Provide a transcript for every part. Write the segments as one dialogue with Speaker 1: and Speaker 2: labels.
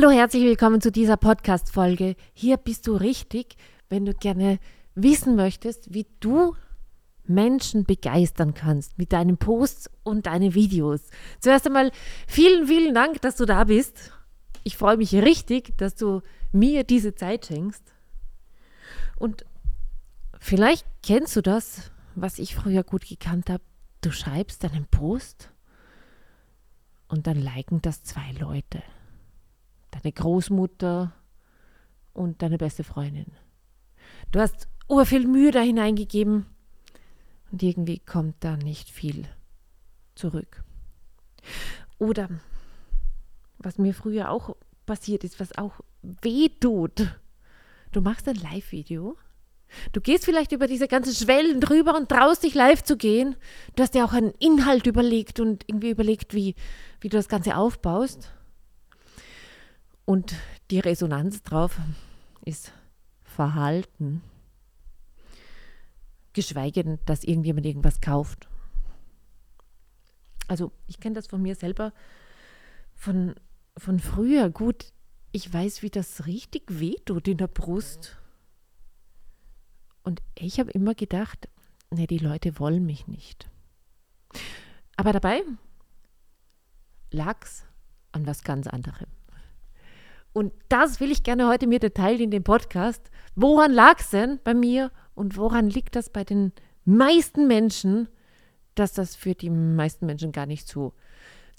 Speaker 1: Hallo, herzlich willkommen zu dieser Podcast-Folge. Hier bist du richtig, wenn du gerne wissen möchtest, wie du Menschen begeistern kannst mit deinen Posts und deinen Videos. Zuerst einmal vielen, vielen Dank, dass du da bist. Ich freue mich richtig, dass du mir diese Zeit schenkst. Und vielleicht kennst du das, was ich früher gut gekannt habe. Du schreibst einen Post und dann liken das zwei Leute deine Großmutter und deine beste Freundin. Du hast viel Mühe da hineingegeben und irgendwie kommt da nicht viel zurück. Oder was mir früher auch passiert ist, was auch weh tut. Du machst ein Live-Video. Du gehst vielleicht über diese ganzen Schwellen drüber und traust dich live zu gehen. Du hast dir auch einen Inhalt überlegt und irgendwie überlegt, wie, wie du das Ganze aufbaust. Und die Resonanz drauf ist Verhalten. Geschweige denn, dass irgendjemand irgendwas kauft. Also ich kenne das von mir selber von, von früher. Gut, ich weiß, wie das richtig wehtut in der Brust. Und ich habe immer gedacht, ne, die Leute wollen mich nicht. Aber dabei lag es an was ganz anderem. Und das will ich gerne heute mit dir teilen in dem Podcast. Woran lag es denn bei mir und woran liegt das bei den meisten Menschen, dass das für die meisten Menschen gar nicht so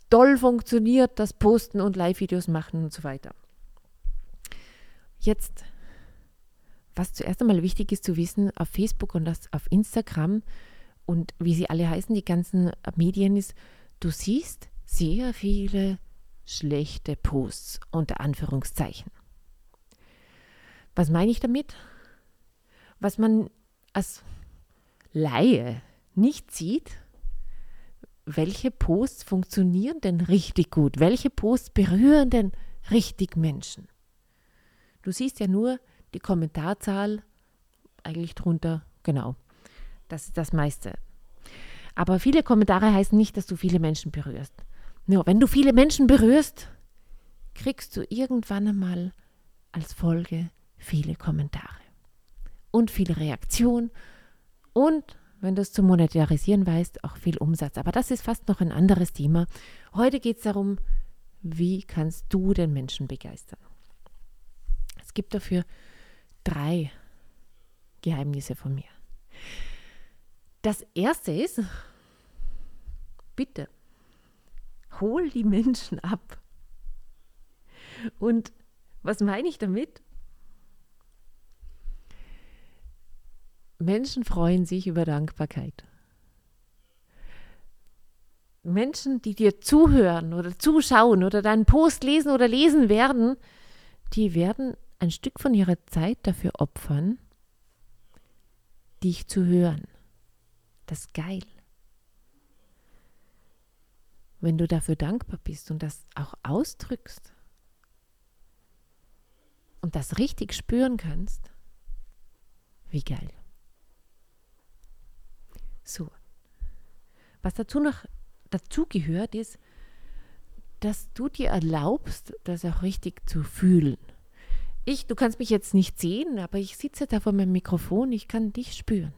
Speaker 1: doll funktioniert, das Posten und Live-Videos machen und so weiter. Jetzt, was zuerst einmal wichtig ist zu wissen, auf Facebook und auf Instagram und wie sie alle heißen, die ganzen Medien ist, du siehst sehr viele schlechte Posts unter Anführungszeichen. Was meine ich damit? Was man als Laie nicht sieht, welche Posts funktionieren denn richtig gut? Welche Posts berühren denn richtig Menschen? Du siehst ja nur die Kommentarzahl eigentlich drunter, genau. Das ist das meiste. Aber viele Kommentare heißen nicht, dass du viele Menschen berührst. Ja, wenn du viele Menschen berührst, kriegst du irgendwann einmal als Folge viele Kommentare und viele Reaktionen und wenn du es zu monetarisieren weißt, auch viel Umsatz. Aber das ist fast noch ein anderes Thema. Heute geht es darum, wie kannst du den Menschen begeistern. Es gibt dafür drei Geheimnisse von mir. Das erste ist, bitte hol die Menschen ab. Und was meine ich damit? Menschen freuen sich über Dankbarkeit. Menschen, die dir zuhören oder zuschauen oder deinen Post lesen oder lesen werden, die werden ein Stück von ihrer Zeit dafür opfern, dich zu hören. Das ist geil wenn du dafür dankbar bist und das auch ausdrückst und das richtig spüren kannst, wie geil. So. Was dazu noch dazu gehört ist, dass du dir erlaubst, das auch richtig zu fühlen. Ich, du kannst mich jetzt nicht sehen, aber ich sitze da vor meinem Mikrofon, ich kann dich spüren.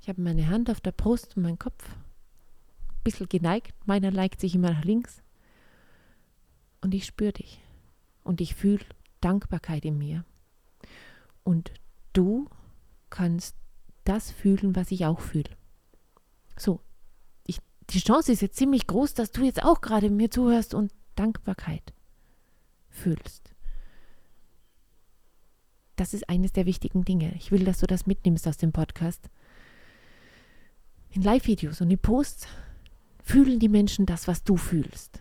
Speaker 1: Ich habe meine Hand auf der Brust und meinen Kopf bisschen geneigt. Meiner neigt sich immer nach links. Und ich spüre dich. Und ich fühle Dankbarkeit in mir. Und du kannst das fühlen, was ich auch fühle. So, ich, die Chance ist jetzt ziemlich groß, dass du jetzt auch gerade mir zuhörst und Dankbarkeit fühlst. Das ist eines der wichtigen Dinge. Ich will, dass du das mitnimmst aus dem Podcast. In Live-Videos und in Posts fühlen die Menschen das, was du fühlst.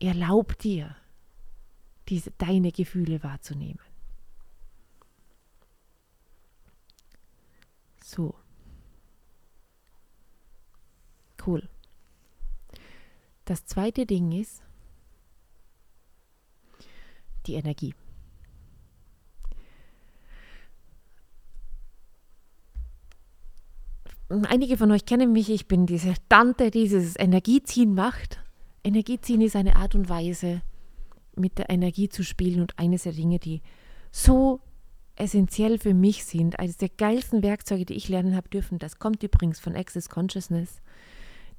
Speaker 1: Erlaub dir, diese, deine Gefühle wahrzunehmen. So. Cool. Das zweite Ding ist die Energie. Einige von euch kennen mich, ich bin diese Tante, die dieses Energieziehen macht. Energieziehen ist eine Art und Weise, mit der Energie zu spielen und eines der Dinge, die so essentiell für mich sind, eines der geilsten Werkzeuge, die ich lernen habe dürfen, das kommt übrigens von Access Consciousness,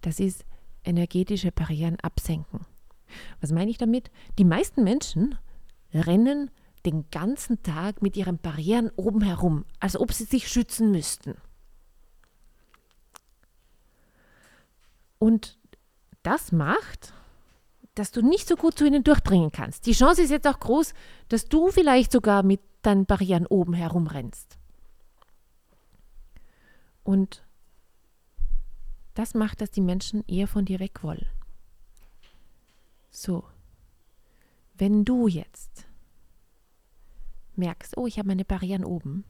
Speaker 1: das ist energetische Barrieren absenken. Was meine ich damit? Die meisten Menschen rennen den ganzen Tag mit ihren Barrieren oben herum, als ob sie sich schützen müssten. Und das macht, dass du nicht so gut zu ihnen durchdringen kannst. Die Chance ist jetzt auch groß, dass du vielleicht sogar mit deinen Barrieren oben herumrennst. Und das macht, dass die Menschen eher von dir weg wollen. So, wenn du jetzt merkst, oh, ich habe meine Barrieren oben,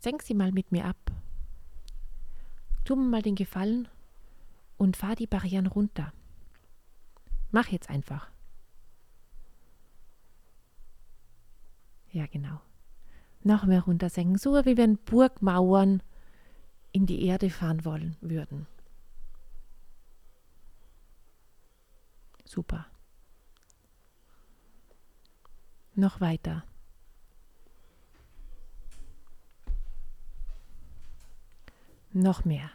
Speaker 1: senk sie mal mit mir ab. Tu mir mal den Gefallen und fahr die Barrieren runter. Mach jetzt einfach. Ja, genau. Noch mehr runtersenken, so wie wenn Burgmauern in die Erde fahren wollen würden. Super. Noch weiter. Noch mehr.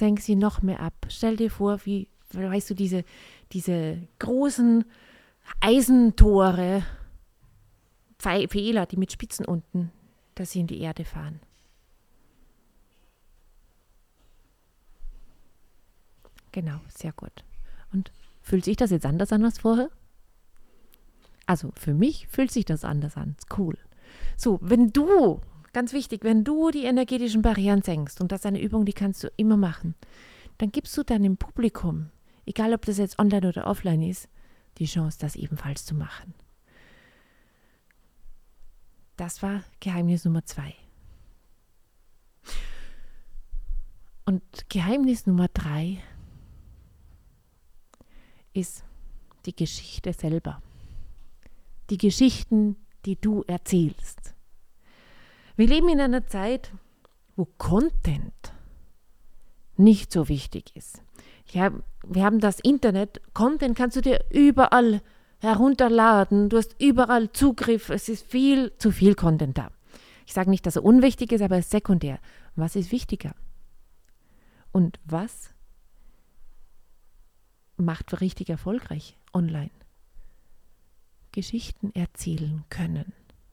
Speaker 1: senk sie noch mehr ab. Stell dir vor, wie, weißt du, diese, diese großen Eisentore, Fehler, die mit Spitzen unten, dass sie in die Erde fahren. Genau, sehr gut. Und fühlt sich das jetzt anders an als vorher? Also für mich fühlt sich das anders an. Cool. So, wenn du Ganz wichtig, wenn du die energetischen Barrieren senkst, und das ist eine Übung, die kannst du immer machen, dann gibst du deinem Publikum, egal ob das jetzt online oder offline ist, die Chance, das ebenfalls zu machen. Das war Geheimnis Nummer zwei. Und Geheimnis Nummer drei ist die Geschichte selber. Die Geschichten, die du erzählst. Wir leben in einer Zeit, wo Content nicht so wichtig ist. Ja, wir haben das Internet. Content kannst du dir überall herunterladen. Du hast überall Zugriff. Es ist viel zu viel Content da. Ich sage nicht, dass er unwichtig ist, aber er ist sekundär. Was ist wichtiger? Und was macht richtig erfolgreich online? Geschichten erzählen können.